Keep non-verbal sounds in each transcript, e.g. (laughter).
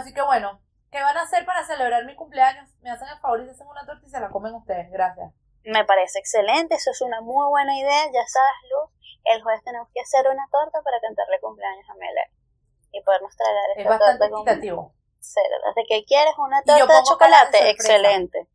Así que bueno, ¿qué van a hacer para celebrar mi cumpleaños? Me hacen el favor y se hacen una torta y se la comen ustedes. Gracias. Me parece excelente, eso es una muy buena idea. Ya sabes, Luz, el jueves tenemos que hacer una torta para cantarle cumpleaños a Melanie y podernos tragar esta Es bastante torta con equitativo. Desde que quieres una torta de chocolate, excelente.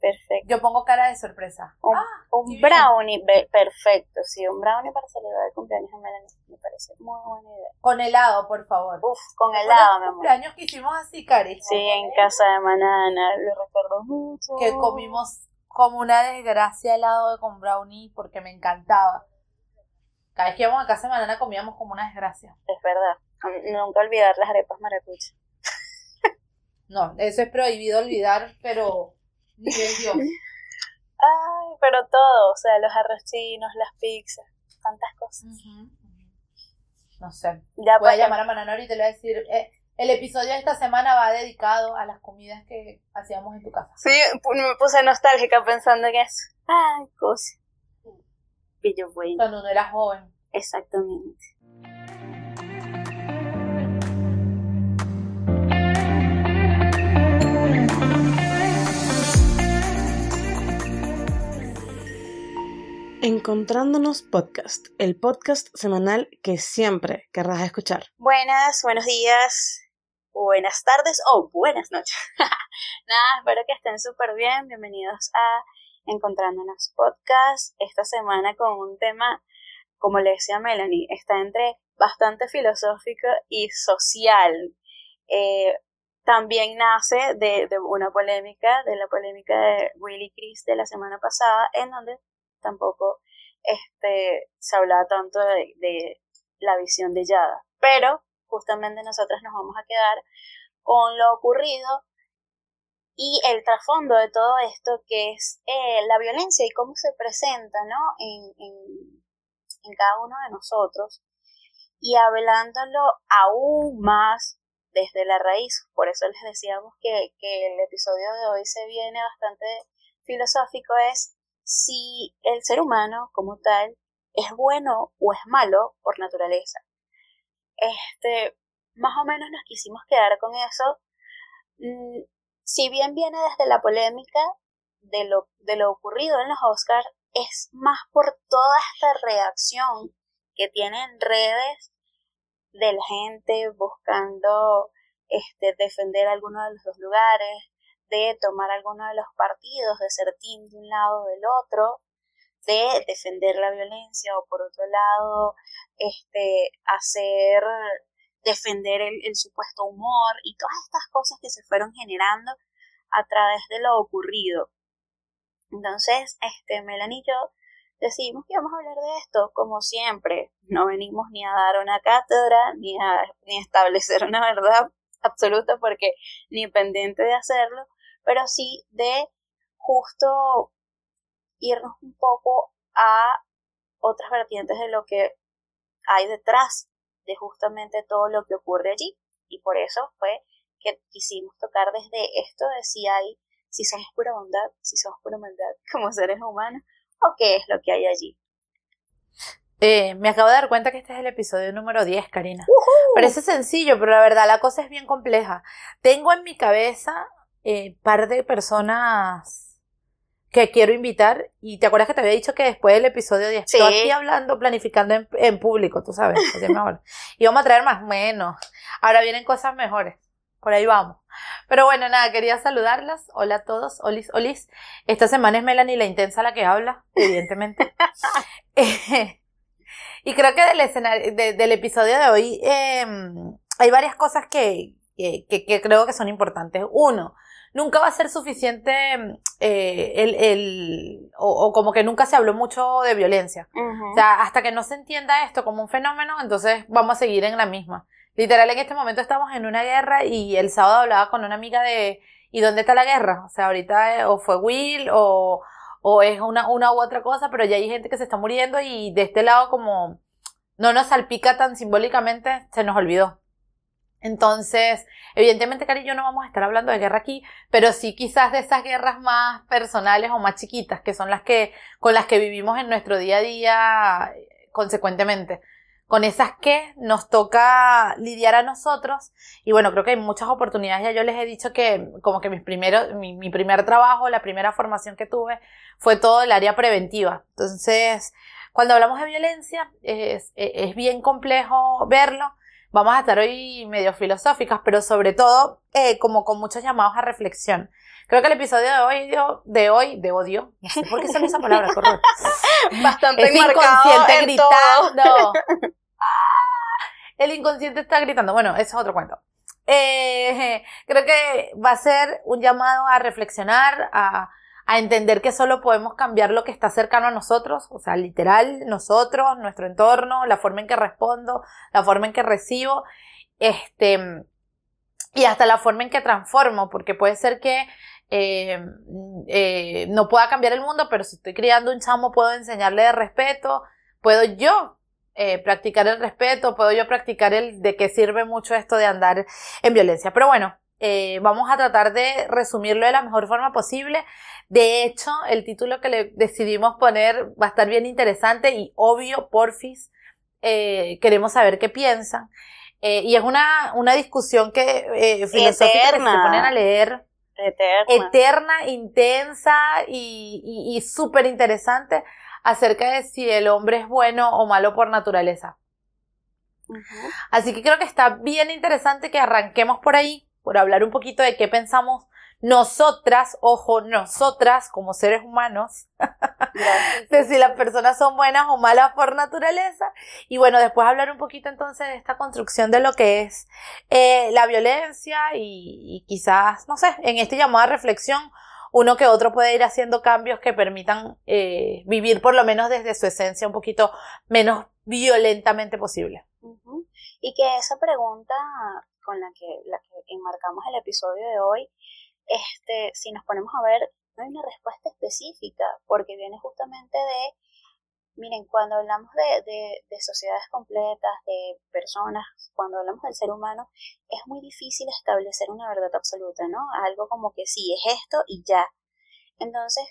Perfecto. Yo pongo cara de sorpresa. Un, Ah, un brownie, perfecto. Sí, un brownie para celebrar el cumpleaños a Melanie. Me parece muy buena idea. Con helado, por favor. Uf, con ¿Te helado, mi amor. cumpleaños que hicimos así, Cari? Sí, en casa de Manana, lo recuerdo mucho. Que comimos como una desgracia helado con brownie porque me encantaba. Cada vez que íbamos a casa de Manana comíamos como una desgracia. Es verdad. Nunca olvidar las arepas maracuchas. No, eso es prohibido olvidar, pero ni. (laughs) Ay, pero todo, o sea, los arrochinos, las pizzas, tantas cosas. No sé. Ya Voy a para- llamar a Manana ahorita y le voy a decir, eh, el episodio de esta semana va dedicado a las comidas que hacíamos en tu casa. Sí, me puse nostálgica pensando en eso. Ay, cosa. Pillo bueno. Cuando uno era joven. Exactamente. Encontrándonos Podcast, el podcast semanal que siempre querrás escuchar. Buenas, buenos días, buenas tardes o buenas noches. (laughs) Nada, espero que estén súper bien. Bienvenidos a Encontrándonos Podcast. Esta semana con un tema, como le decía Melanie, está entre bastante filosófico y social. Eh, también nace de, de una polémica, de la polémica de Willy Chris de la semana pasada, en donde tampoco este, se hablaba tanto de, la visión de Yada. Pero justamente nosotros nos vamos a quedar con lo ocurrido y el trasfondo de todo esto que es eh, la violencia y cómo se presenta ¿no? en, en, en cada uno de nosotros y hablándolo aún más desde la raíz. Por eso les decíamos que, que el episodio de hoy se viene bastante filosófico, es si el ser humano como tal es bueno o es malo por naturaleza. Este, más o menos nos quisimos quedar con eso. Mm, si bien viene desde la polémica de lo, de lo ocurrido en los Oscars, es más por toda esta reacción que tienen redes de la gente buscando este, defender alguno de los dos lugares, de tomar alguno de los partidos, de ser team de un lado o del otro, de defender la violencia o por otro lado, este, hacer, defender el, supuesto humor y todas estas cosas que se fueron generando a través de lo ocurrido. Entonces, este, Melanie y yo decidimos que íbamos a hablar de esto, como siempre. No venimos ni a dar una cátedra, ni a, ni a establecer una verdad (laughs) absoluta, porque ni pendiente de hacerlo, pero sí de justo irnos un poco a otras vertientes de lo que hay detrás de justamente todo lo que ocurre allí. Y por eso fue que quisimos tocar desde esto de si hay, si somos pura bondad, si somos pura maldad (laughs) como seres humanos, o qué es lo que hay allí. Eh, me acabo de dar cuenta que este es el episodio número 10, Karina. Parece sencillo, pero la verdad la cosa es bien compleja. Tengo en mi cabeza eh, par de personas que quiero invitar y te acuerdas que te había dicho que después del episodio 10 Sí. estoy aquí hablando, planificando en, en público, tú sabes, mejor. Y vamos a traer más menos. Ahora vienen cosas mejores. Por ahí vamos. Pero bueno, nada, quería saludarlas. Hola a todos. Olis, olis. Esta semana es Melanie la intensa la que habla, evidentemente. Eh, (laughs) y creo que del escenario, de- del episodio de hoy eh, hay varias cosas que, que- que creo que son importantes. Uno, nunca va a ser suficiente eh, el, el o, o como que nunca se habló mucho de violencia. O sea, hasta que no se entienda esto como un fenómeno, entonces vamos a seguir en la misma. Literal, en este momento estamos en una guerra y el sábado hablaba con una amiga de ¿y dónde está la guerra? O sea, ahorita eh, o fue Will o, o es una, una u otra cosa, pero ya hay gente que se está muriendo y de este lado como no nos salpica tan simbólicamente, se nos olvidó. Entonces, evidentemente, Cari yo no vamos a estar hablando de guerra aquí, pero sí quizás de esas guerras más personales o más chiquitas, que son las que, con las que vivimos en nuestro día a día eh, consecuentemente. con esas que nos toca lidiar a nosotros. Y bueno, creo que hay muchas oportunidades. Ya yo les he dicho que como que mis primeros, mi, primer trabajo, la primera formación que tuve fue todo el área preventiva. Entonces, cuando hablamos de violencia, es, es bien complejo verlo. Vamos a estar hoy medio filosóficas, pero sobre todo eh, como con muchos llamados a reflexión. Creo que el episodio de hoy, de hoy, de odio, (laughs) no sé por qué son esas palabras, horror. Bastante Es inconsciente gritando. (laughs) (laughs) Ah, El inconsciente está gritando. Bueno, eso es otro cuento. Eh, creo que va a ser un llamado a reflexionar, a, a entender que solo podemos cambiar lo que está cercano a nosotros, o sea, literal, nosotros, nuestro entorno, la forma en que respondo, la forma en que recibo, este, y hasta la forma en que transformo, porque puede ser que eh, eh, no pueda cambiar el mundo, pero si estoy criando un chamo puedo enseñarle de respeto, puedo yo eh, practicar el respeto, puedo yo practicar el de qué sirve mucho esto de andar en violencia. Pero bueno, eh, vamos a tratar de resumirlo de la mejor forma posible. De hecho, el título que le decidimos poner va a estar bien interesante y obvio, porfis, eh, queremos saber qué piensan. Eh, y es una, una discusión que eh, filosófica que se ponen a leer Eterna. eterna, intensa y, y, y súper interesante acerca de si el hombre es bueno o malo por naturaleza. Así que creo que está bien interesante que arranquemos por ahí, por hablar un poquito de qué pensamos nosotras, ojo, nosotras como seres humanos, (laughs) de si las personas son buenas o malas por naturaleza. Y bueno, después hablar un poquito entonces de esta construcción de lo que es eh, la violencia y, quizás, no sé, en este llamado a reflexión, uno que otro puede ir haciendo cambios que permitan eh, vivir por lo menos desde su esencia un poquito menos violentamente posible. Y que esa pregunta con la que enmarcamos el episodio de hoy, este, si nos ponemos a ver, no hay una respuesta específica, porque viene justamente de, miren, cuando hablamos de, de, de sociedades completas, de personas, cuando hablamos del ser humano, es muy difícil establecer una verdad absoluta, ¿no? Algo como que sí, es esto y ya. Entonces,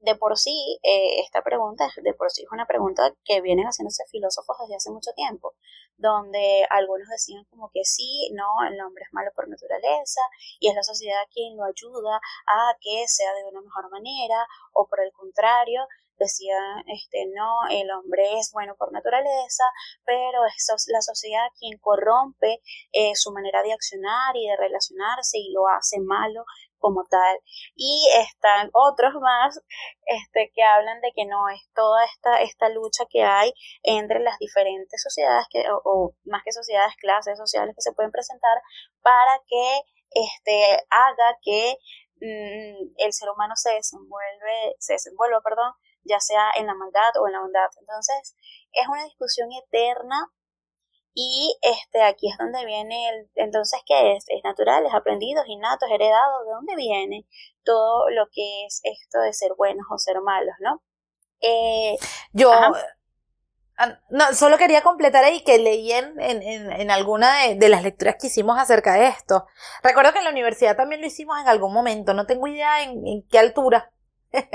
de por sí, eh, esta pregunta, de por sí es una pregunta que vienen haciéndose filósofos desde hace mucho tiempo, donde algunos decían como que sí, no, el hombre es malo por naturaleza y es la sociedad quien lo ayuda a que sea de una mejor manera, o por el contrario, decían, este, no, el hombre es bueno por naturaleza, pero es la sociedad quien corrompe eh, su manera de accionar y de relacionarse y lo hace malo como tal. Y están otros más este, que hablan de que no es toda esta, esta lucha que hay entre las diferentes sociedades, que, o, más que sociedades, clases sociales que se pueden presentar para que este, haga que mm, el ser humano se desenvuelve, se desenvuelva, perdón, ya sea en la maldad o en la bondad. Entonces, es una discusión eterna y este aquí es donde viene el entonces qué es es natural es aprendido es innato es heredado de dónde viene todo lo que es esto de ser buenos o ser malos no eh, Yo, Ajá. no, solo quería completar ahí que leí en, en, en, en alguna de, de las lecturas que hicimos acerca de esto. Recuerdo que en la universidad también lo hicimos en algún momento, no tengo idea en, en qué altura,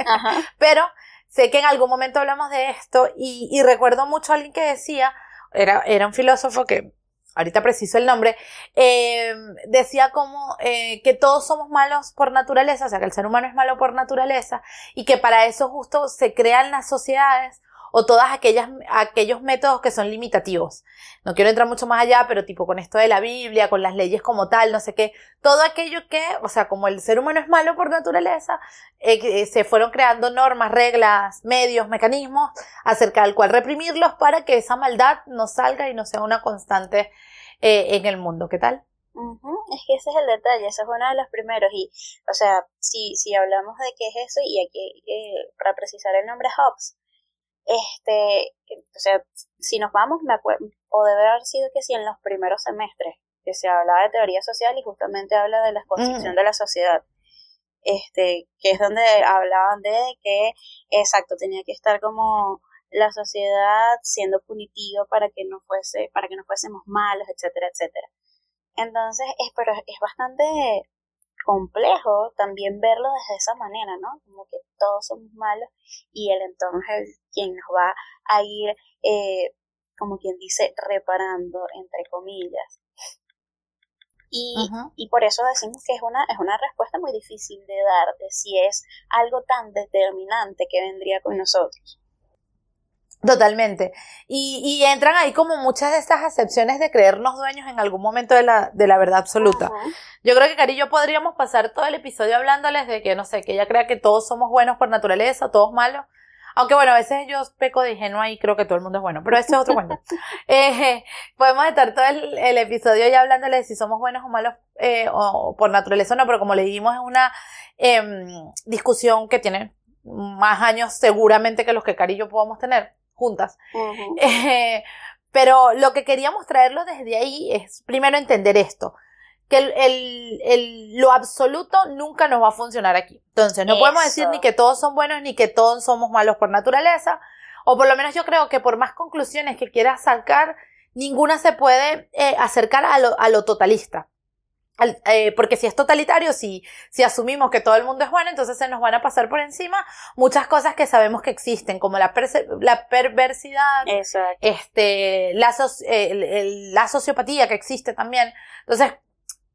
ajá (laughs) pero sé que en algún momento hablamos de esto y, y recuerdo mucho a alguien que decía, era, era un filósofo que ahorita preciso el nombre, eh, decía como eh, que todos somos malos por naturaleza, o sea, que el ser humano es malo por naturaleza y que para eso justo se crean las sociedades o todas aquellas, aquellos métodos que son limitativos. No quiero entrar mucho más allá, pero tipo con esto de la Biblia, con las leyes como tal, no sé qué, todo aquello que, o sea, como el ser humano es malo por naturaleza, eh, eh, se fueron creando normas, reglas, medios, mecanismos acerca del cual reprimirlos para que esa maldad no salga y no sea una constante eh, en el mundo. ¿Qué tal? Es que ese es el detalle, ese es uno de los primeros y, o sea, si, si hablamos de qué es eso y aquí eh, para precisar el nombre Hobbes, este, o sea, si nos vamos, me acuerdo, o debe haber sido que si en los primeros semestres que se hablaba de teoría social y justamente habla de la construcción de la sociedad, este, que es donde hablaban de que, exacto, tenía que estar como la sociedad siendo punitiva para que no fuese, para que no fuésemos malos, etcétera, etcétera. Entonces, es, pero es bastante complejo también verlo desde esa manera, ¿no? Como que todos somos malos y el entorno es el quien nos va a ir eh, como quien dice, reparando, entre comillas. Y, y, por eso decimos que es una, es una respuesta muy difícil de dar de si es algo tan determinante que vendría con nosotros. Totalmente. Y, y entran ahí como muchas de estas acepciones de creernos dueños en algún momento de la, de la verdad absoluta. Yo creo que Cari y yo podríamos pasar todo el episodio hablándoles de que, no sé, que ella crea que todos somos buenos por naturaleza, todos malos. Aunque bueno, a veces yo peco de ingenua y creo que todo el mundo es bueno, pero ese es otro cuento. (laughs) Eh, podemos estar todo el, el, episodio ya hablándoles de si somos buenos o malos eh, o, por naturaleza o no, pero como le dijimos es una eh, discusión que tiene más años seguramente que los que Cari y yo podamos tener juntas. Eh, pero lo que queríamos traerlo desde ahí es primero entender esto, que el, el, el, lo absoluto nunca nos va a funcionar aquí. Entonces, no podemos decir ni que todos son buenos ni que todos somos malos por naturaleza, o por lo menos yo creo que por más conclusiones que quieras sacar, ninguna se puede eh, acercar a lo, a lo totalista. Eh, porque si es totalitario, si, si asumimos que todo el mundo es bueno, entonces se nos van a pasar por encima muchas cosas que sabemos que existen, como la, la perversidad, este, la, la sociopatía que existe también. Entonces,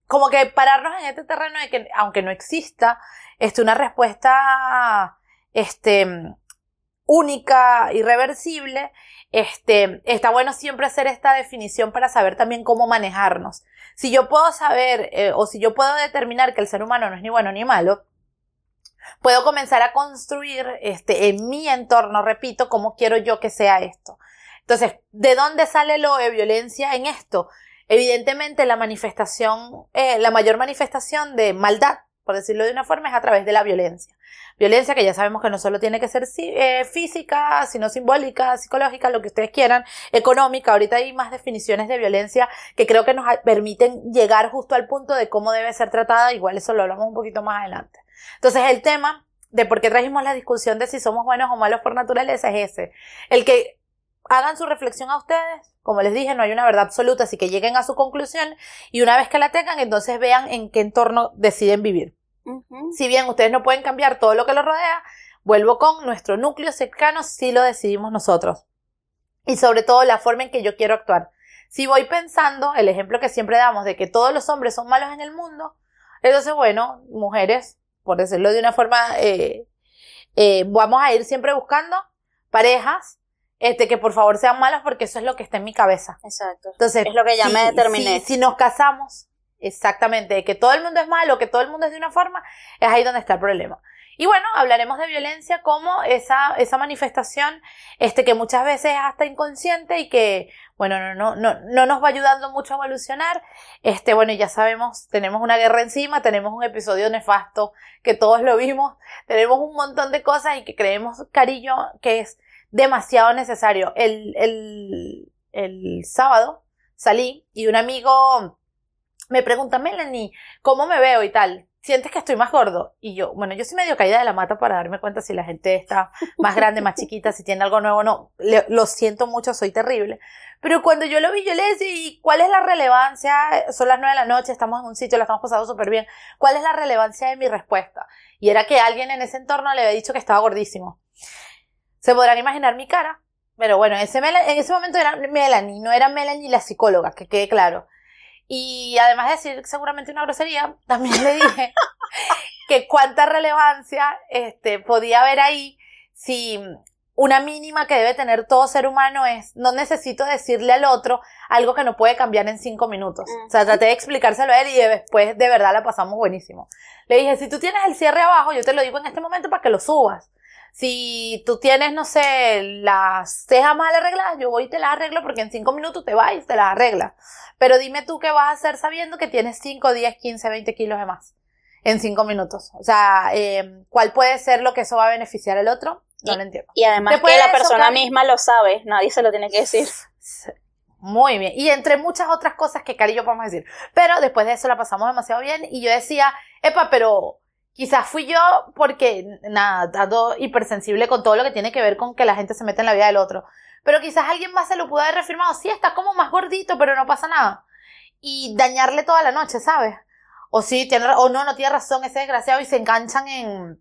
como que pararnos en este terreno de que, aunque no exista, este, una respuesta, este, única, irreversible, este, está bueno siempre hacer esta definición para saber también cómo manejarnos. Si yo puedo saber eh, o si yo puedo determinar que el ser humano no es ni bueno ni malo, puedo comenzar a construir este, en mi entorno, repito, cómo quiero yo que sea esto. Entonces, ¿de dónde sale lo de violencia en esto? Evidentemente, la manifestación, eh, la mayor manifestación de maldad, por decirlo de una forma, es a través de la violencia. Violencia que ya sabemos que no solo tiene que ser eh, física, sino simbólica, psicológica, lo que ustedes quieran, económica. Ahorita hay más definiciones de violencia que creo que nos permiten llegar justo al punto de cómo debe ser tratada. Igual eso lo hablamos un poquito más adelante. Entonces el tema de por qué trajimos la discusión de si somos buenos o malos por naturaleza es ese. El que hagan su reflexión a ustedes. Como les dije, no hay una verdad absoluta, así que lleguen a su conclusión y una vez que la tengan, entonces vean en qué entorno deciden vivir. Si bien ustedes no pueden cambiar todo lo que los rodea, vuelvo con nuestro núcleo cercano si lo decidimos nosotros. Y sobre todo la forma en que yo quiero actuar. Si voy pensando, el ejemplo que siempre damos de que todos los hombres son malos en el mundo, entonces bueno, mujeres, por decirlo de una forma, eh, eh, vamos a ir siempre buscando parejas este, que por favor sean malas porque eso es lo que está en mi cabeza. Exacto. Entonces, es lo que ya me determiné. si, nos casamos, Exactamente, que todo el mundo es malo, que todo el mundo es de una forma, es ahí donde está el problema. Y bueno, hablaremos de violencia como esa, esa manifestación, este, que muchas veces es hasta inconsciente y que, bueno, no, no, no, no nos va ayudando mucho a evolucionar. Este, bueno, ya sabemos, tenemos una guerra encima, tenemos un episodio nefasto que todos lo vimos, tenemos un montón de cosas y que creemos, cariño, que es demasiado necesario. El, el, el sábado salí y un amigo me pregunta, Melanie, ¿cómo me veo y tal? ¿Sientes que estoy más gordo? Y yo, bueno, yo soy medio caída de la mata para darme cuenta si la gente está más grande, más chiquita, si tiene algo nuevo o no. lo siento mucho, soy terrible. Pero cuando yo lo vi, yo le decía, ¿y cuál es la relevancia? Son las nueve de la noche, estamos en un sitio, la estamos pasando súper bien. ¿Cuál es la relevancia de mi respuesta? Y era que alguien en ese entorno le había dicho que estaba gordísimo. Se podrán imaginar mi cara. Pero bueno, en ese, en ese momento era Melanie, no era Melanie la psicóloga, que quede claro. Y además de decir seguramente una grosería, también le dije (laughs) que cuánta relevancia este, podía haber ahí si una mínima que debe tener todo ser humano es no necesito decirle al otro algo que no puede cambiar en cinco minutos. O sea, traté de explicárselo a él y después de verdad la pasamos buenísimo. Le dije, si tú tienes el cierre abajo, yo te lo digo en este momento para que lo subas. Si tú tienes, no sé, las cejas mal arregladas, yo voy y te las arreglo porque en cinco minutos te vas y te las arreglas. Pero dime tú qué vas a hacer sabiendo que tienes 5, 10, 15, 20 kilos de más en 5 minutos. O sea, eh, ¿cuál puede ser lo que eso va a beneficiar al otro? No lo entiendo. Y además que la persona misma lo sabe, nadie se lo tiene que decir. Muy bien. Y entre muchas otras cosas que Cari y yo podemos decir. Pero después de eso la pasamos demasiado bien y yo decía, epa, pero quizás fui yo porque, nada, dado hipersensible con todo lo que tiene que ver con que la gente se mete en la vida del otro. Pero quizás alguien más se lo pudo haber reafirmado. Sí, está como más gordito, pero no pasa nada. Y dañarle toda la noche, ¿sabes? O sí, tiene, o no, no tiene razón ese desgraciado y se enganchan en,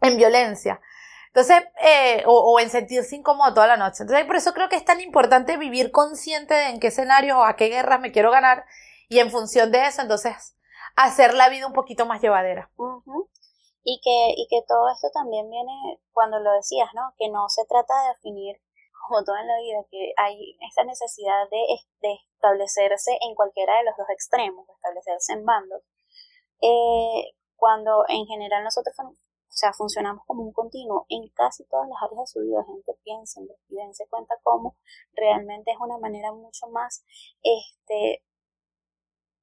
en violencia. Entonces, eh, o, en sentirse incómodo toda la noche. Entonces, por eso creo que es tan importante vivir consciente de en qué escenario o a qué guerras me quiero ganar y en función de eso, entonces, hacer la vida un poquito más llevadera. Y que, y que todo esto también viene cuando lo decías, ¿no? Que no se trata de definir, como todo en la vida, que hay esta necesidad de, de establecerse en cualquiera de los dos extremos, de establecerse en bandos. Eh, cuando en general nosotros o sea, funcionamos como un continuo en casi todas las áreas de su vida. Gente, piensen y dense cuenta cómo realmente es una manera mucho más, este,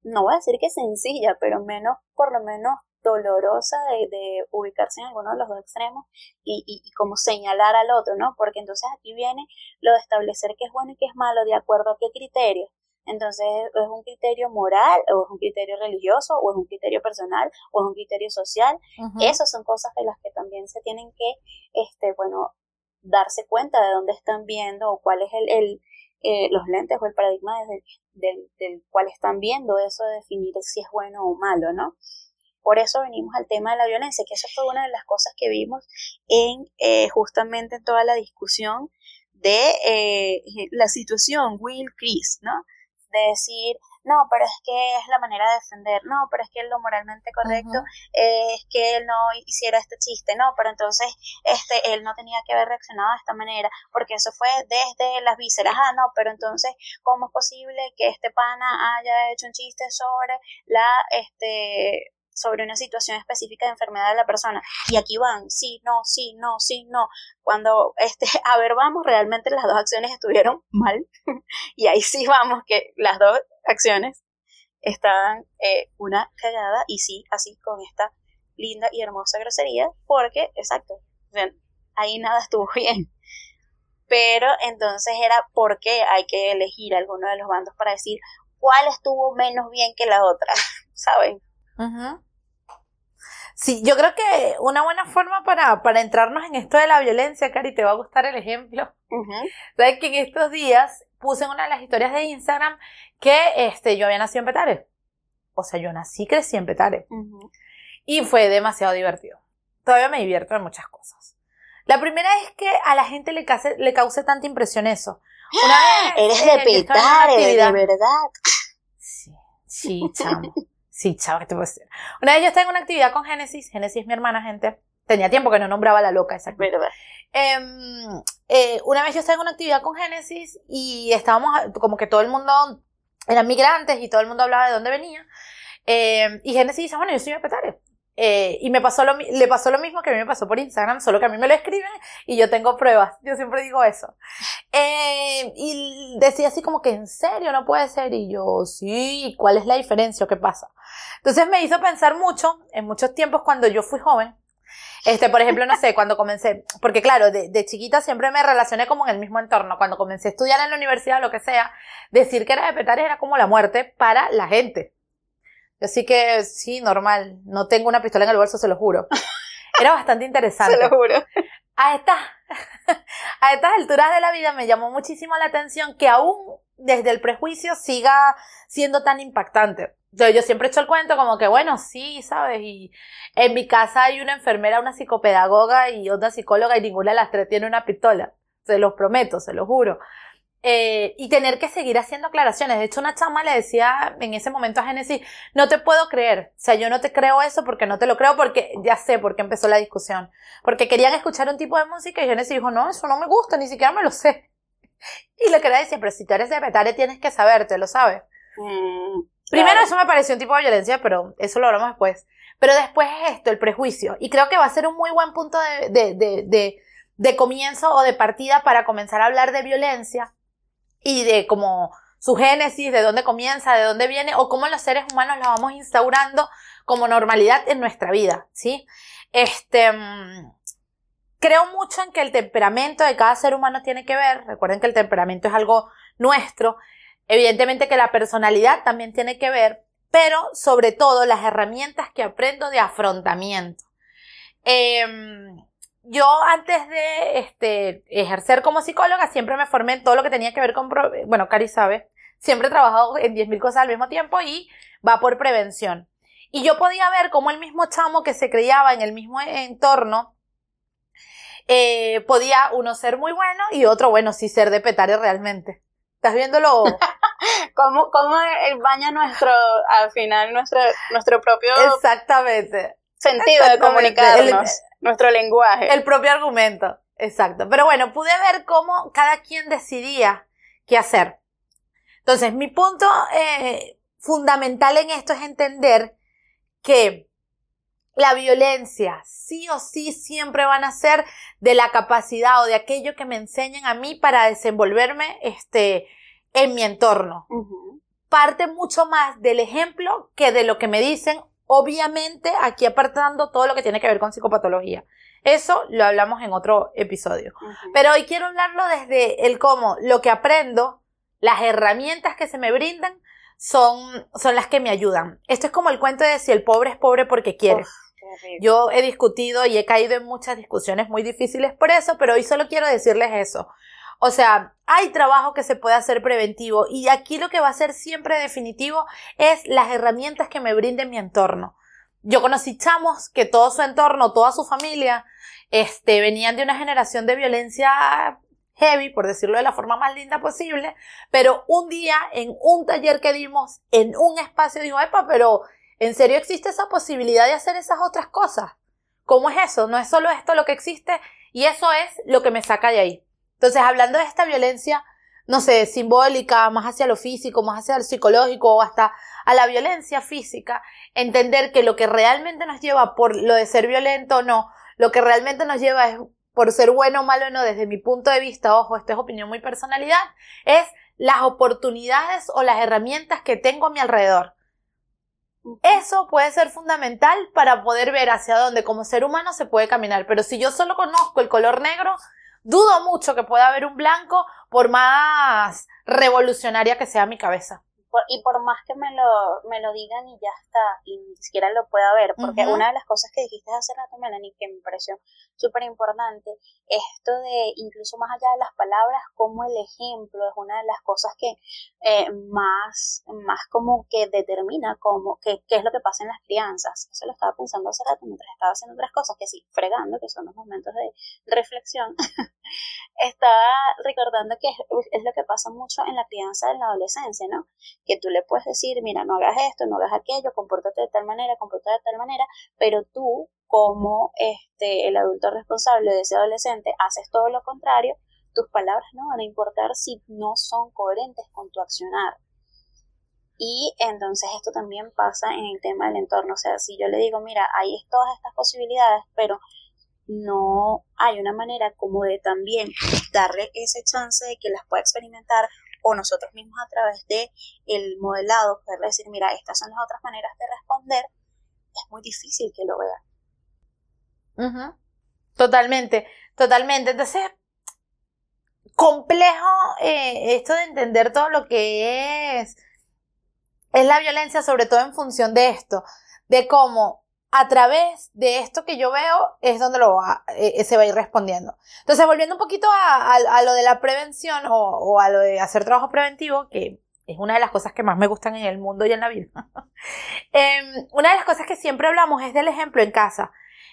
no voy a decir que sencilla, pero menos, por lo menos dolorosa de, de ubicarse en alguno de los dos extremos y, y, y, como señalar al otro, ¿no? Porque entonces aquí viene lo de establecer qué es bueno y qué es malo de acuerdo a qué criterios. Entonces, ¿es un criterio moral, o es un criterio religioso, o es un criterio personal, o es un criterio social? Esas son cosas de las que también se tienen que, este, bueno, darse cuenta de dónde están viendo o cuál es el, el eh, los lentes o el paradigma desde, del, del cual están viendo eso de definir si es bueno o malo, ¿no? Por eso venimos al tema de la violencia, que eso fue una de las cosas que vimos en eh, justamente en toda la discusión de eh, la situación Will Chris, ¿no? de decir, no, pero es que es la manera de defender, no, pero es que lo moralmente correcto es que él no hiciera este chiste, no, pero entonces este él no tenía que haber reaccionado de esta manera, porque eso fue desde las vísceras, ah, no, pero entonces, ¿cómo es posible que este pana haya hecho un chiste sobre la, este, sobre una situación específica de enfermedad de la persona. Y aquí van, sí, no, sí, no, sí, no. Cuando, este, (laughs) a ver, vamos, realmente las dos acciones estuvieron (laughs) mal. y ahí sí vamos, que las dos acciones estaban eh, una cagada y sí, así con esta linda y hermosa grosería, porque, exacto, ahí nada estuvo (laughs) bien. Pero entonces era por qué hay que elegir alguno de los bandos para decir cuál estuvo menos bien que la otra, ¿saben? Sí, yo creo que una buena forma para, para entrarnos en esto de la violencia, Cari, te va a gustar el ejemplo. Sabes que en estos días puse en una de las historias de Instagram que este, yo había nacido en Petare. O sea, yo nací, crecí en Petare. Y fue demasiado divertido. Todavía me divierto en muchas cosas. La primera es que a la gente le, cause, le cause tanta impresión eso. Una vez, Eres de eh, Petare, de verdad. Sí, sí, chamo. Sí, chao, ¿qué te puedo decir? Una vez yo estaba en una actividad con Génesis. Génesis es mi hermana, gente. Tenía tiempo que no nombraba a la loca esa. Verdad. Em, eh, una vez yo estaba en una actividad con Génesis y estábamos, como que todo el mundo eran migrantes y todo el mundo hablaba de dónde venía. Em, y Génesis dice, bueno, yo soy de Petare. Eh, y me pasó lo, le pasó lo mismo que a mí me pasó por Instagram, solo que a mí me lo escriben y yo tengo pruebas. Yo siempre digo eso. Eh, y decía así como que en serio no puede ser. Y yo, sí, ¿cuál es la diferencia? ¿Qué pasa? Entonces me hizo pensar mucho en muchos tiempos cuando yo fui joven. Este, por ejemplo, no sé, cuando comencé, porque claro, de, de, chiquita siempre me relacioné como en el mismo entorno. Cuando comencé a estudiar en la universidad, lo que sea, decir que era de Petare era como la muerte para la gente. Así que sí, normal. No tengo una pistola en el bolso, se lo juro. Era bastante interesante. (laughs) se lo juro. A estas, (laughs) a estas alturas de la vida me llamó muchísimo la atención que aún desde el prejuicio siga siendo tan impactante. Yo, yo siempre he hecho el cuento como que, bueno, sí, ¿sabes? Y en mi casa hay una enfermera, una psicopedagoga y otra psicóloga y ninguna de las tres tiene una pistola. Se los prometo, se lo juro. Eh, y tener que seguir haciendo aclaraciones. De hecho, una chama le decía en ese momento a Génesis, no te puedo creer. O sea, yo no te creo eso porque no te lo creo porque ya sé por qué empezó la discusión. Porque querían escuchar un tipo de música y Génesis dijo, no, eso no me gusta, ni siquiera me lo sé. (laughs) Y le quería decir, pero si tú eres de Petare tienes que saberte, lo sabes. Mm, Primero eso me pareció un tipo de violencia, pero eso lo hablamos después. Pero después es esto, el prejuicio. Y creo que va a ser un muy buen punto de, de, de, de, de comienzo o de partida para comenzar a hablar de violencia y de como su génesis, de dónde comienza, de dónde viene, o cómo los seres humanos la vamos instaurando como normalidad en nuestra vida, ¿sí? Este, mm, creo mucho en que el temperamento de cada ser humano tiene que ver, recuerden que el temperamento es algo nuestro, evidentemente que la personalidad también tiene que ver, pero sobre todo las herramientas que aprendo de afrontamiento. Eh, yo antes de este, ejercer como psicóloga siempre me formé en todo lo que tenía que ver con, bueno, Cari sabe, siempre he trabajado en 10.000 cosas al mismo tiempo y va por prevención. Y yo podía ver cómo el mismo chamo que se criaba en el mismo entorno eh, podía uno ser muy bueno y otro, bueno, sí ser de petario realmente. ¿Estás viéndolo? (laughs) ¿Cómo, cómo el baña nuestro, al final, nuestro, nuestro propio Exactamente. sentido de comunicarnos, El- nuestro lenguaje? El propio argumento. Exacto. Pero bueno, pude ver cómo cada quien decidía qué hacer. Entonces, mi punto eh, fundamental en esto es entender que la violencia sí o sí siempre van a ser de la capacidad o de aquello que me enseñan a mí para desenvolverme este, en mi entorno parte mucho más del ejemplo que de lo que me dicen, obviamente aquí apartando todo lo que tiene que ver con psicopatología. Eso lo hablamos en otro episodio. Pero hoy quiero hablarlo desde el cómo, lo que aprendo, las herramientas que se me brindan son, son las que me ayudan. Esto es como el cuento de si el pobre es pobre porque quiere. Uf. Yo he discutido y he caído en muchas discusiones muy difíciles por eso, pero hoy solo quiero decirles eso. O sea, hay trabajo que se puede hacer preventivo y aquí lo que va a ser siempre definitivo es las herramientas que me brinde mi entorno. Yo conocí chamos que todo su entorno, toda su familia, este, venían de una generación de violencia heavy, por decirlo de la forma más linda posible, pero un día en un taller que dimos, en un espacio, digo, epa, pero ¿en serio existe esa posibilidad de hacer esas otras cosas? ¿Cómo es eso? No es solo esto lo que existe y eso es lo que me saca de ahí. Entonces, hablando de esta violencia, no sé, simbólica, más hacia lo físico, más hacia lo psicológico o hasta a la violencia física, entender que lo que realmente nos lleva por lo de ser violento o no, lo que realmente nos lleva es por ser bueno o malo o no, desde mi punto de vista, ojo, esto es opinión muy personalidad, es las oportunidades o las herramientas que tengo a mi alrededor. Eso puede ser fundamental para poder ver hacia dónde como ser humano se puede caminar. Pero si yo solo conozco el color negro, dudo mucho que pueda haber un blanco por más revolucionaria que sea mi cabeza. Por- y por más que me lo, me lo digan y ya está, y ni siquiera lo pueda ver, porque una de las cosas que dijiste hace rato, Melanie, que me pareció súper importante, esto de incluso más allá de las palabras, como el ejemplo es una de las cosas que eh, más, más como que determina cómo, qué, qué es lo que pasa en las crianzas. Eso lo estaba pensando hace rato mientras estaba haciendo otras cosas, que sí, fregando, que son los momentos de reflexión. (laughs) estaba recordando que es, es lo que pasa mucho en la crianza en la adolescencia, ¿no? que tú le puedes decir, mira, no hagas esto, no hagas aquello, compórtate de tal manera, compórtate de tal manera, pero tú, como este, el adulto responsable de ese adolescente, haces todo lo contrario, tus palabras no van a importar si no son coherentes con tu accionar. Y entonces esto también pasa en el tema del entorno, o sea, si yo le digo, mira, hay todas estas posibilidades, pero no hay una manera como de también darle ese chance de que las pueda experimentar o nosotros mismos a través de el modelado poderle decir, mira, estas son las otras maneras de responder, es muy difícil que lo vea. Ujú. Totalmente, totalmente. Entonces, complejo eh, esto de entender todo lo que es, es la violencia, sobre todo en función de esto, de cómo a través de esto que yo veo es donde lo va, eh, se va a ir respondiendo. Entonces, volviendo un poquito a, a- a lo de la prevención o, o a lo de hacer trabajo preventivo, que es una de las cosas que más me gustan en el mundo y en la vida. (laughs) Em, una de las cosas que siempre hablamos es del ejemplo en casa.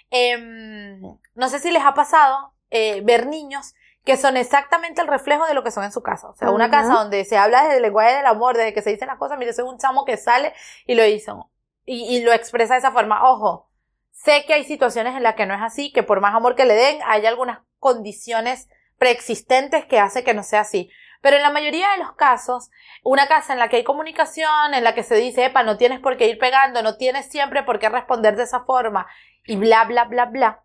Em, no sé si les ha pasado eh, ver niños que son exactamente el reflejo de lo que son en su casa. O sea, una Ujú. casa donde se habla desde el lenguaje del amor, desde que se dicen las cosas, mire, soy un chamo que sale y lo hizo. Y, y lo expresa de esa forma. Ojo, sé que hay situaciones en las que no es así, que por más amor que le den, hay algunas condiciones preexistentes que hace que no sea así. Pero en la mayoría de los casos, una casa en la que hay comunicación, en la que se dice, epa, no tienes por qué ir pegando, no tienes siempre por qué responder de esa forma, y bla, bla, bla, bla.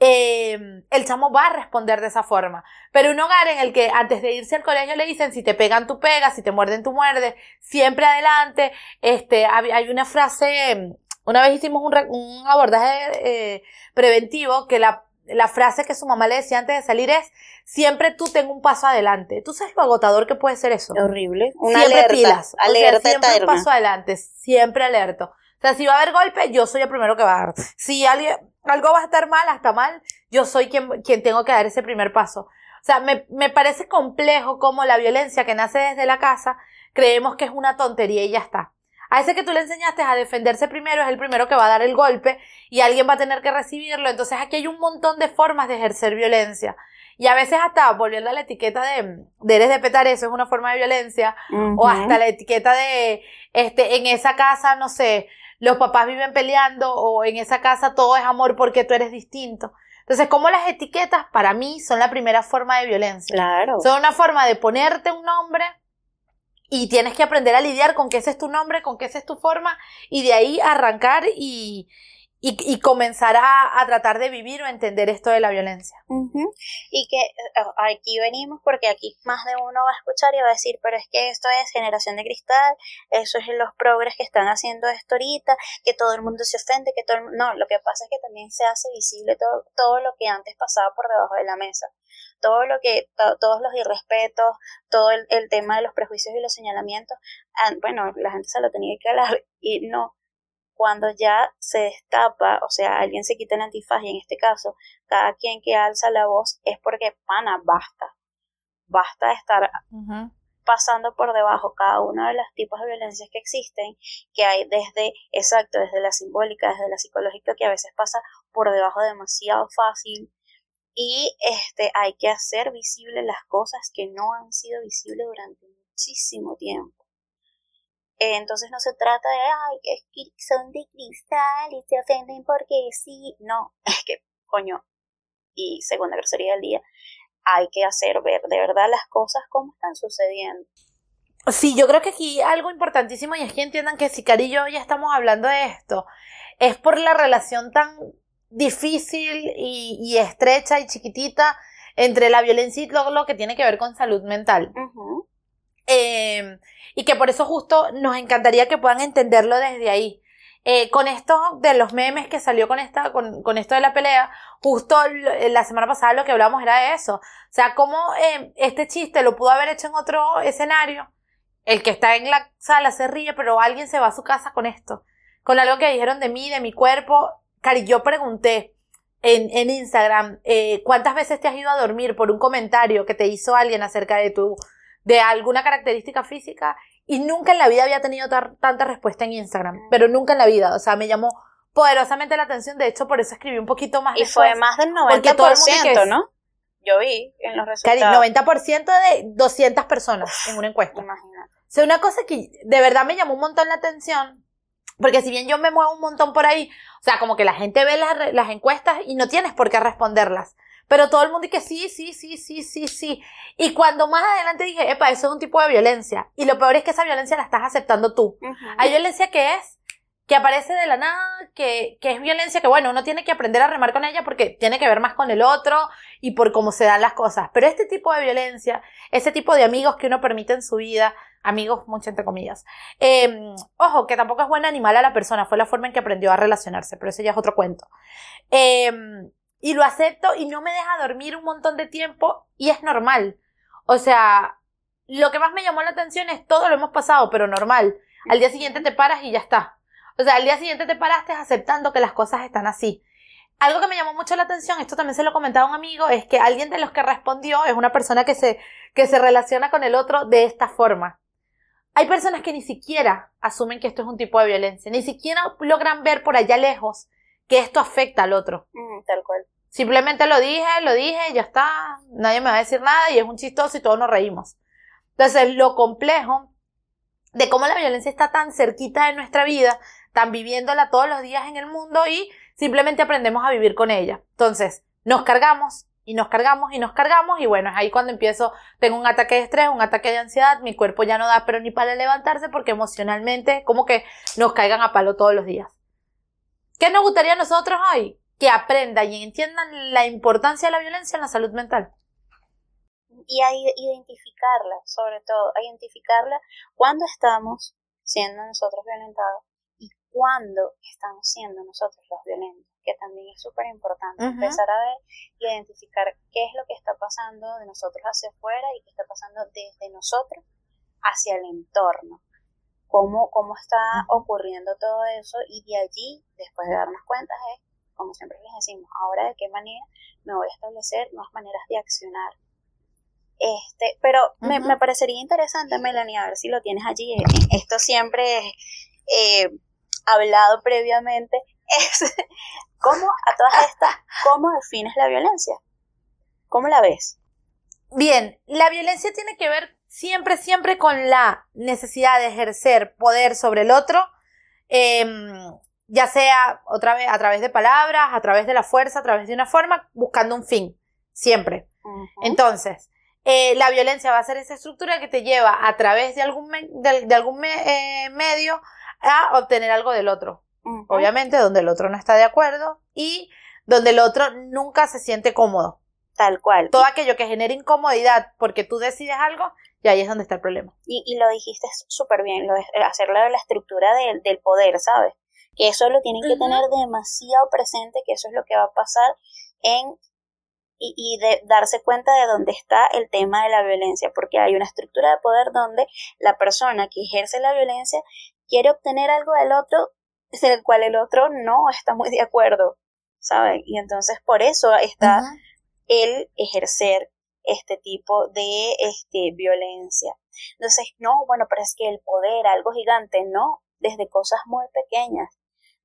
Eh, el chamo va a responder de esa forma. Pero un hogar en el que antes de irse al colegio le dicen, si te pegan, tú pegas, si te muerden, tú muerdes, siempre adelante. Este, hay una frase, eh, una vez hicimos un, abordaje eh, preventivo que la, la frase que su mamá le decía antes de salir es, siempre tú ten un paso adelante. ¿Tú sabes lo agotador que puede ser eso? Horrible. Una siempre alerta, pilas. O sea, alerta siempre eterna. un paso adelante, siempre alerto. O sea, si va a haber golpe, yo soy el primero que va a dar. Si alguien, algo va a estar mal, hasta mal, yo soy quien, quien tengo que dar ese primer paso. O sea, me, me parece complejo cómo la violencia que nace desde la casa creemos que es una tontería y ya está. A ese que tú le enseñaste a defenderse primero es el primero que va a dar el golpe y alguien va a tener que recibirlo. Entonces aquí hay un montón de formas de ejercer violencia. Y a veces hasta volviendo a la etiqueta de, de eres de petar eso es una forma de violencia. O hasta la etiqueta de, este, en esa casa, no sé, los papás viven peleando o en esa casa todo es amor porque tú eres distinto. Entonces, como las etiquetas para mí son la primera forma de violencia. Claro. Son una forma de ponerte un nombre y tienes que aprender a lidiar con que ese es tu nombre, con que esa es tu forma y de ahí arrancar y, y, y comenzar a, tratar de vivir o entender esto de la violencia. Y que eh, aquí venimos porque aquí más de uno va a escuchar y va a decir, pero es que esto es generación de cristal, eso es los progres que están haciendo esto ahorita, que todo el mundo se ofende, que todo el No, lo que pasa es que también se hace visible todo, todo lo que antes pasaba por debajo de la mesa. Todo lo que, todos los irrespetos, todo el, el tema de los prejuicios y los señalamientos, bueno, la gente se lo tenía que hablar (laughs) y no, cuando ya se destapa, o sea, alguien se quita el antifaz y en este caso, cada quien que alza la voz es porque, pana, basta. Basta de estar pasando por debajo cada uno de los tipos de violencias que existen, que hay desde, exacto, desde la simbólica, desde la psicológica, que a veces pasa por debajo demasiado fácil. Y este, hay que hacer visibles las cosas que no han sido visibles durante muchísimo tiempo. Eh, entonces no se trata de, ay, es que son de cristal y se ofenden porque sí. No, (laughs) es que, coño, y segunda grosería del día, hay que hacer ver de verdad las cosas como están sucediendo. Sí, yo creo que aquí algo importantísimo y es que entiendan que si Cari y yo ya estamos hablando de esto, es por la relación tan difícil y, estrecha y chiquitita entre la violencia y todo lo que tiene que ver con salud mental. Eh, y que por eso justo nos encantaría que puedan entenderlo desde ahí. Eh, con esto de los memes que salió con esta, con, con, esto de la pelea, justo la semana pasada lo que hablamos era de eso. O sea, cómo eh, este chiste lo pudo haber hecho en otro escenario. El que está en la sala se ríe, pero alguien se va a su casa con esto. Con algo que dijeron de mí, de mi cuerpo. Cari, yo pregunté en, en Instagram, eh, ¿cuántas veces te has ido a dormir por un comentario que te hizo alguien acerca de tu de alguna característica física y nunca en la vida había tenido tanta respuesta en Instagram, mm. pero nunca en la vida, o sea, me llamó poderosamente la atención, de hecho por eso escribí un poquito más. Y fue más del 90%, ¿no? Yo vi en los resultados. 90% de 200 personas en una encuesta. Imagínate. O sea, una cosa que de verdad me llamó un montón la atención, porque si bien yo me muevo un montón por ahí, o sea, como que la gente ve las, las encuestas y no tienes por qué responderlas. Pero todo el mundo dice sí, sí, sí, sí, sí, sí. Y cuando más adelante dije, epa, eso es un tipo de violencia. Y lo peor es que esa violencia la estás aceptando tú. Hay violencia que es, que aparece de la nada, que, que es violencia que, bueno, uno tiene que aprender a remar con ella porque tiene que ver más con el otro y por cómo se dan las cosas. Pero este tipo de violencia, ese tipo de amigos que uno permite en su vida, amigos, mucho entre comillas. Eh, ojo, que tampoco es buen animal a la persona, fue la forma en que aprendió a relacionarse, pero ese ya es otro cuento. Eh, y lo acepto y no me deja dormir un montón de tiempo y es normal. O sea, lo que más me llamó la atención es todo lo hemos pasado, pero normal. Al día siguiente te paras y ya está. O sea, al día siguiente te paraste aceptando que las cosas están así. Algo que me llamó mucho la atención, esto también se lo comentaba un amigo, es que alguien de los que respondió es una persona que se, que se relaciona con el otro de esta forma. Hay personas que ni siquiera asumen que esto es un tipo de violencia, ni siquiera logran ver por allá lejos que esto afecta al otro. tal cual. Simplemente lo dije, lo dije, ya está, nadie me va a decir nada y es un chistoso y todos nos reímos. Entonces, lo complejo de cómo la violencia está tan cerquita de nuestra vida, tan viviéndola todos los días en el mundo y simplemente aprendemos a vivir con ella. Entonces, nos cargamos y nos cargamos y nos cargamos y bueno, es ahí cuando empiezo, tengo un ataque de estrés, un ataque de ansiedad, mi cuerpo ya no da pero ni para levantarse porque emocionalmente como que nos caigan a palo todos los días. ¿Qué nos gustaría a nosotros hoy? Que aprendan y entiendan la importancia de la violencia en la salud mental. Y a identificarla, sobre todo, a identificarla cuando estamos siendo nosotros violentados y cuando estamos siendo nosotros los violentos, que también es súper importante. Empezar a ver y identificar qué es lo que está pasando de nosotros hacia afuera y qué está pasando desde nosotros hacia el entorno cómo, cómo está ocurriendo todo eso y de allí, después de darnos cuenta, es, como siempre les decimos, ahora de qué manera me voy a establecer nuevas maneras de accionar. Este, pero me, me, parecería interesante, Melanie, a ver si lo tienes allí. Esto siempre es, eh, hablado previamente, (laughs) es cómo a todas estas, cómo defines la violencia. ¿Cómo la ves? Bien, la violencia tiene que ver siempre, siempre con la necesidad de ejercer poder sobre el otro, em, ya sea otra vez a través de palabras, a través de la fuerza, a través de una forma, buscando un fin, siempre. Entonces, eh, la violencia va a ser esa estructura que te lleva a través de algún, de, algún eh, medio a obtener algo del otro. Obviamente, donde el otro no está de acuerdo y donde el otro nunca se siente cómodo. Tal cual. Todo aquello que genere incomodidad porque tú decides algo, y ahí es donde está el problema. Y, y lo dijiste súper bien, lo de hacerlo de la estructura del, del poder, ¿sabes? Que eso lo tienen que tener demasiado presente, que eso es lo que va a pasar en y, y de darse cuenta de dónde está el tema de la violencia, porque hay una estructura de poder donde la persona que ejerce la violencia quiere obtener algo del otro, del cual el otro no está muy de acuerdo, ¿saben? Y entonces por eso está el ejercer este tipo de este, violencia. Entonces, no, bueno, pero es que el poder, algo gigante, no, desde cosas muy pequeñas,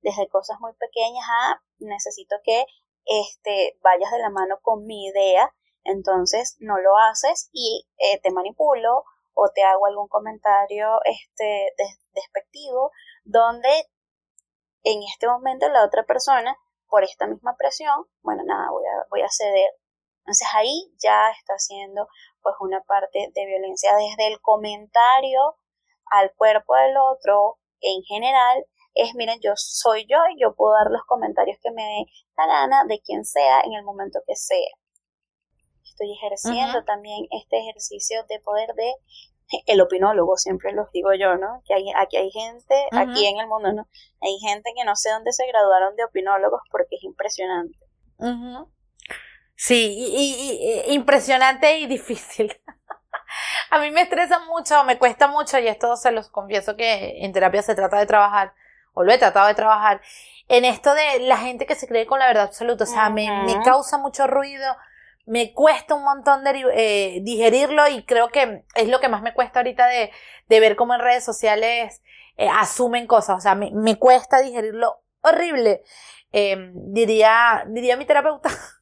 desde cosas muy pequeñas a necesito que este, vayas de la mano con mi idea, entonces no lo haces y eh, te manipulo o te hago algún comentario este, despectivo donde en este momento la otra persona, por esta misma presión, bueno, nada, voy a, voy a ceder entonces ahí ya está haciendo pues una parte de violencia desde el comentario al cuerpo del otro en general es miren yo soy yo y yo puedo dar los comentarios que me dé la gana de quien sea en el momento que sea. Estoy ejerciendo también este ejercicio de poder de el opinólogo, siempre los digo yo, ¿no? Que hay, aquí hay gente, aquí en el mundo, ¿no? Hay gente que no sé dónde se graduaron de opinólogos porque es impresionante. Sí, y, impresionante y difícil. (laughs) a mí me estresa mucho, me cuesta mucho, y esto se los confieso que en terapia se trata de trabajar, o lo he tratado de trabajar, en esto de la gente que se cree con la verdad absoluta. O sea, me, me, causa mucho ruido, me cuesta un montón de, eh, digerirlo y creo que es lo que más me cuesta ahorita de, de ver cómo en redes sociales eh, asumen cosas. O sea, me, me cuesta digerirlo horrible. Eh, diría, diría mi terapeuta. (laughs)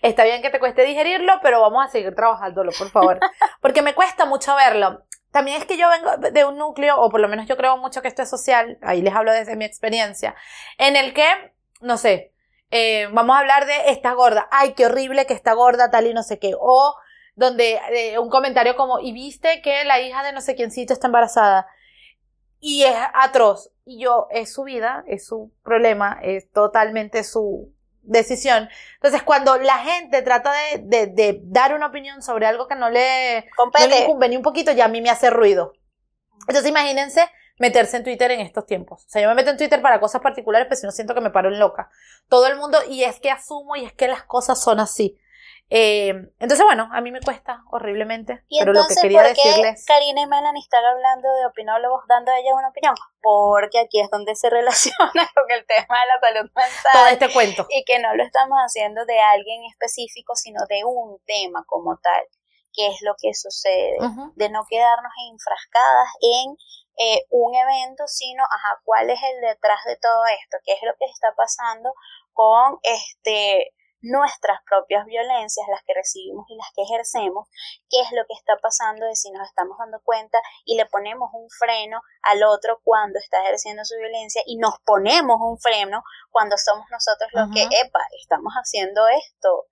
Está bien que te cueste digerirlo, pero vamos a seguir trabajándolo, por favor. (laughs) Porque me cuesta mucho verlo. También es que yo vengo de un núcleo, o por lo menos yo creo mucho que esto es social, ahí les hablo desde mi experiencia, en el que, no sé, eh, vamos a hablar de esta gorda, ay, qué horrible que está gorda, tal y no sé qué, o donde eh, un comentario como, y viste que la hija de no sé quiéncito está embarazada, y es atroz, y yo, es su vida, es su problema, es totalmente su, decisión. Entonces, cuando la gente trata de, de, dar una opinión sobre algo que no le, no ni un poquito, ya a mí me hace ruido. Entonces, imagínense meterse en Twitter en estos tiempos. O sea, yo me meto en Twitter para cosas particulares, pero si no siento que me paro en loca. Todo el mundo, y es que asumo, y es que las cosas son así. Eh, entonces, bueno, a mí me cuesta horriblemente. pero lo que quería ¿por qué decirles. Karina y Melanie están hablando de opinólogos, dando a ella una opinión. Porque aquí es donde se (laughs) relaciona con el tema de la salud mental. Todo este cuento. Y que no lo estamos haciendo de alguien específico, sino de un tema como tal. ¿Qué es lo que sucede? De no quedarnos enfrascadas en eh, un evento, sino, ajá, ¿cuál es el detrás de todo esto? ¿Qué es lo que está pasando con este nuestras propias violencias, las que recibimos y las que ejercemos, qué es lo que está pasando de si nos estamos dando cuenta y le ponemos un freno al otro cuando está ejerciendo su violencia y nos ponemos un freno cuando somos nosotros los que, epa, estamos haciendo esto.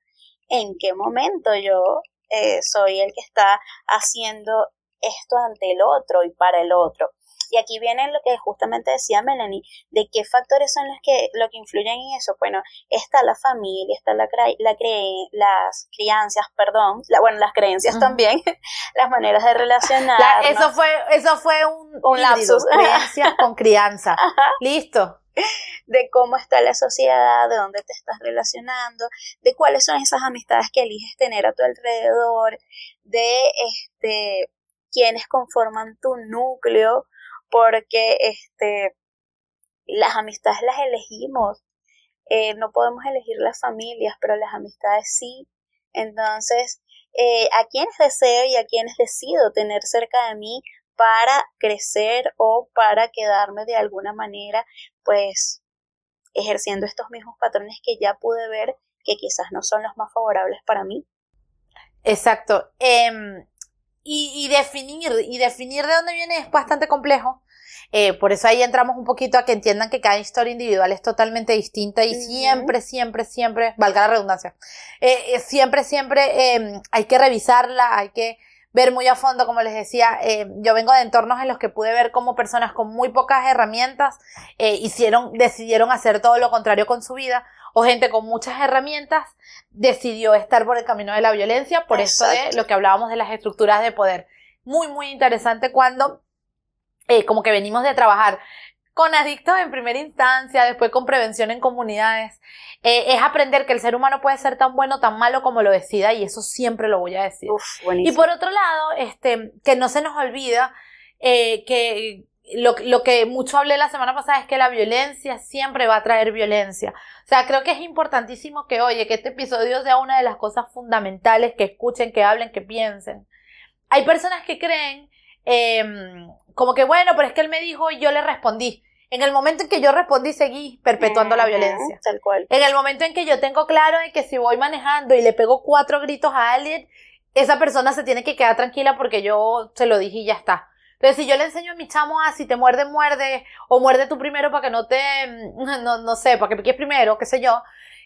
¿En qué momento yo eh, soy el que está haciendo esto ante el otro y para el otro? Y aquí viene lo que justamente decía Melanie, de qué factores son los que, lo que influyen en eso. Bueno, está la familia, está la, la las crianzas, perdón, la, bueno, las creencias también, (laughs) las maneras de relacionar. Eso fue, eso fue un, un lapsus. (laughs) Creencias con crianza. Listo de cómo está la sociedad, de dónde te estás relacionando, de cuáles son esas amistades que eliges tener a tu alrededor, de este quiénes conforman tu núcleo, porque este, las amistades las elegimos. Eh, no podemos elegir las familias, pero las amistades sí. Entonces, eh, a quienes deseo y a quienes decido tener cerca de mí para crecer o para quedarme de alguna manera, pues, ejerciendo estos mismos patrones que ya pude ver que quizás no son los más favorables para mí. Exacto. Em, y, definir, y definir de dónde viene es bastante complejo. Eh, por eso ahí entramos un poquito a que entiendan que cada historia individual es totalmente distinta y siempre, siempre, siempre, valga la redundancia, eh, eh, siempre, siempre em, hay que revisarla, hay que ver muy a fondo, como les decía, eh, yo vengo de entornos en los que pude ver cómo personas con muy pocas herramientas eh, hicieron, decidieron hacer todo lo contrario con su vida, o gente con muchas herramientas decidió estar por el camino de la violencia, por eso de lo que hablábamos de las estructuras de poder. Muy, muy interesante cuando eh, como que venimos de trabajar con adictos en primera instancia, después con prevención en comunidades, eh, es aprender que el ser humano puede ser tan bueno, tan malo como lo decida, y eso siempre lo voy a decir. y por otro lado, este, que no se nos olvida eh, que lo, lo, que mucho hablé la semana pasada es que la violencia siempre va a traer violencia. O sea, creo que es importantísimo que, oye, que este episodio sea una de las cosas fundamentales, que escuchen, que hablen, que piensen. Hay personas que creen em, como que bueno, pero es que él me dijo y yo le respondí. En el momento en que yo respondí, seguí perpetuando la violencia. Tal cual. En el momento en que yo tengo claro de que si voy manejando y le pego cuatro gritos a alguien, esa persona se tiene que quedar tranquila porque yo se lo dije y ya está. Entonces, si yo le enseño a mi chamo a si te muerde, muerde, o muerde tú primero para que no te, no, no sé, para que piques primero, qué sé yo,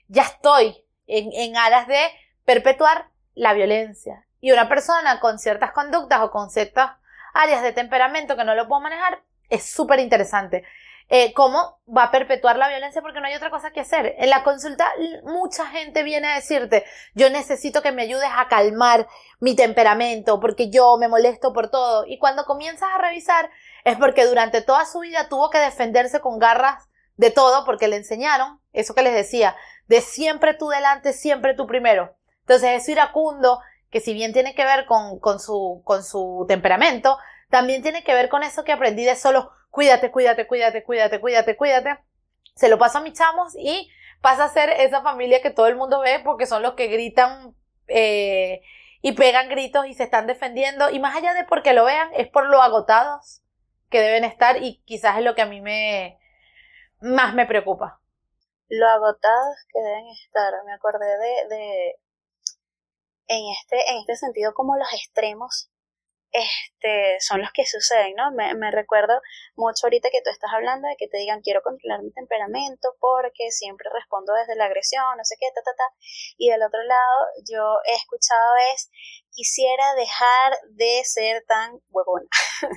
ya estoy en, en aras de perpetuar la violencia. Y una persona con ciertas conductas o con ciertas áreas de temperamento que no lo puedo manejar, es súper interesante. Eh, cómo va a perpetuar la violencia porque no hay otra cosa que hacer. En la consulta mucha gente viene a decirte, yo necesito que me ayudes a calmar mi temperamento porque yo me molesto por todo. Y cuando comienzas a revisar es porque durante toda su vida tuvo que defenderse con garras de todo porque le enseñaron eso que les decía, de siempre tú delante, siempre tú primero. Entonces eso iracundo que si bien tiene que ver con, con, su, con su temperamento, también tiene que ver con eso que aprendí de solo cuídate, cuídate, cuídate, cuídate, cuídate, cuídate. Se lo paso a mis chamos y pasa a ser esa familia que todo el mundo ve porque son los que gritan eh, y pegan gritos y se están defendiendo. Y más allá de porque lo vean, es por lo agotados que deben estar y quizás es lo que a mí me más me preocupa. Lo agotados que deben estar. Me acordé de, de en este, en este sentido como los extremos este, son los que suceden, ¿no? Me, me, recuerdo mucho ahorita que tú estás hablando de que te digan quiero controlar mi temperamento porque siempre respondo desde la agresión, no sé qué, ta, ta, ta. Y del otro lado, yo he escuchado es quisiera dejar de ser tan huevona.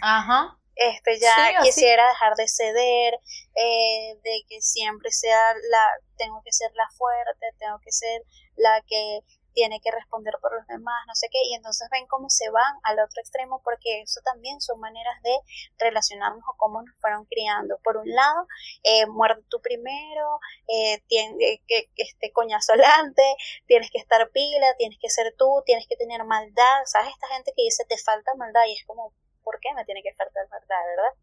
Ajá. (laughs) Este, ya quisiera dejar de ceder, eh, de que siempre sea la, tengo que ser la fuerte, tengo que ser la que tiene que responder por los demás, no sé qué, y entonces ven cómo se van al otro extremo porque eso también son maneras de relacionarnos o cómo nos fueron criando. Por un lado, eh, muerde tú primero, eh, tiene que, este coñazo (laughs) adelante, tienes que estar pila, tienes que ser tú, tienes que tener maldad, ¿sabes? Esta gente que dice te falta maldad y es como, ¿por qué me tiene que faltar verdad, verdad?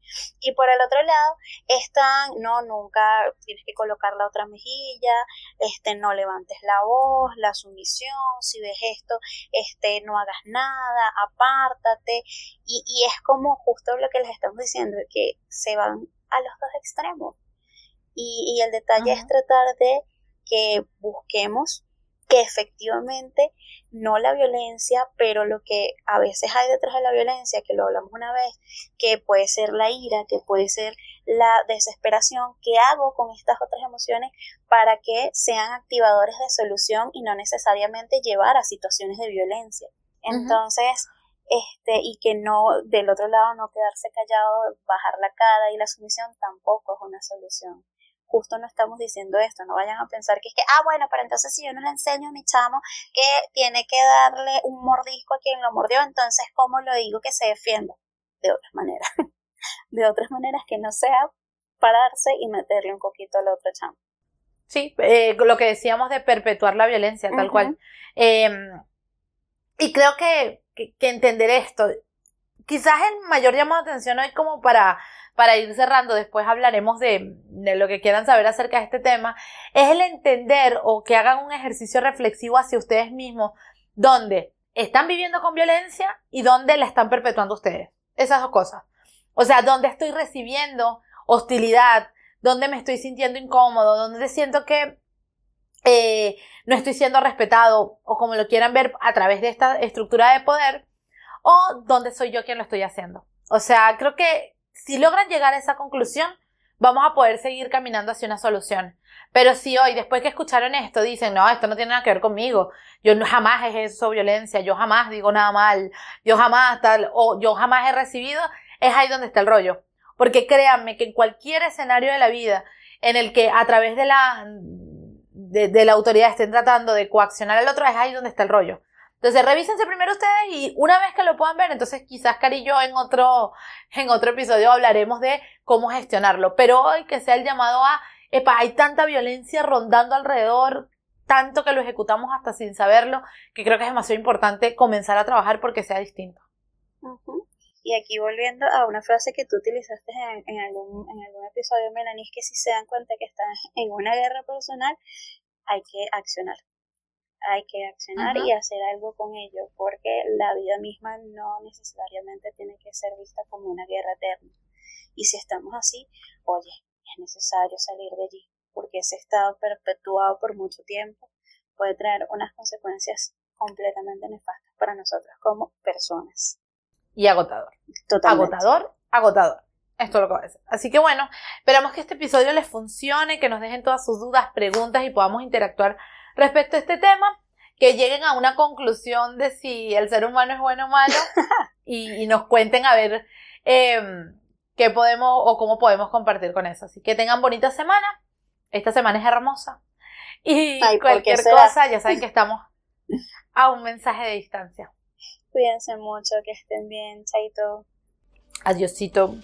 Y por el otro lado están, no, nunca tienes que colocar la otra mejilla, este, no levantes la voz, la sumisión, si ves esto, este, no hagas nada, apártate, y, y es como justo lo que les estamos diciendo, que se van a los dos extremos. Y, y el detalle es tratar de que busquemos que efectivamente no la violencia, pero lo que a veces hay detrás de la violencia, que lo hablamos una vez, que puede ser la ira, que puede ser la desesperación, ¿qué hago con estas otras emociones para que sean activadores de solución y no necesariamente llevar a situaciones de violencia? Entonces, este, y que no, del otro lado, no quedarse callado, bajar la cara y la sumisión tampoco es una solución justo no estamos diciendo esto, no vayan a pensar que es que, ah, bueno, pero entonces si yo no le enseño a mi chamo que tiene que darle un mordisco a quien lo mordió, entonces, ¿cómo lo digo que se defienda? De otras maneras, (laughs) de otras maneras que no sea pararse y meterle un poquito al otro chamo. Sí, eh, lo que decíamos de perpetuar la violencia, tal cual. Em, y creo que, que, que entender esto, quizás el mayor llamado de atención hoy como para para ir cerrando, después hablaremos de, lo que quieran saber acerca de este tema, es el entender o que hagan un ejercicio reflexivo hacia ustedes mismos, donde están viviendo con violencia y donde la están perpetuando ustedes. esas dos cosas. O sea, ¿dónde estoy recibiendo hostilidad? ¿Dónde me estoy sintiendo incómodo? ¿Dónde siento que eh, no estoy siendo respetado? O como lo quieran ver a través de esta estructura de poder. ¿O dónde soy yo quien lo estoy haciendo? O sea, creo que si logran llegar a esa conclusión, vamos a poder seguir caminando hacia una solución. Pero si hoy, después que escucharon esto, dicen, no, esto no tiene nada que ver conmigo, yo jamás ejerzo violencia, yo jamás digo nada mal, yo jamás tal, o yo jamás he recibido, es ahí donde está el rollo. Porque créanme que en cualquier escenario de la vida en el que a través de la, de, de la autoridad estén tratando de coaccionar al otro, es ahí donde está el rollo. Entonces, revísense primero ustedes y una vez que lo puedan ver, entonces quizás Cari y yo en otro, en otro episodio hablaremos de cómo gestionarlo. Pero hoy que sea el llamado a, epa, hay tanta violencia rondando alrededor, tanto que lo ejecutamos hasta sin saberlo, que creo que es demasiado importante comenzar a trabajar porque sea distinto. Y aquí volviendo a una frase que tú utilizaste en, en, algún, en algún episodio, Melanie, es que si se dan cuenta que están en una guerra personal, hay que accionar hay que accionar y hacer algo con ello, porque la vida misma no necesariamente tiene que ser vista como una guerra eterna. Y si estamos así, oye, es necesario salir de allí, porque ese estado perpetuado por mucho tiempo puede traer unas consecuencias completamente nefastas para nosotros como personas. Y agotador. Totalmente. Agotador, agotador. Esto es lo que va a decir. Así que bueno, esperamos que este episodio les funcione, que nos dejen todas sus dudas, preguntas y podamos interactuar respecto a este tema, que lleguen a una conclusión de si el ser humano es bueno o malo (laughs) y, nos cuenten a ver em, qué podemos o cómo podemos compartir con eso. Así que tengan bonita semana. Esta semana es hermosa. Y cualquier cosa, ya saben que estamos (laughs) a un mensaje de distancia. Cuídense mucho, que estén bien, chaito. Adiosito.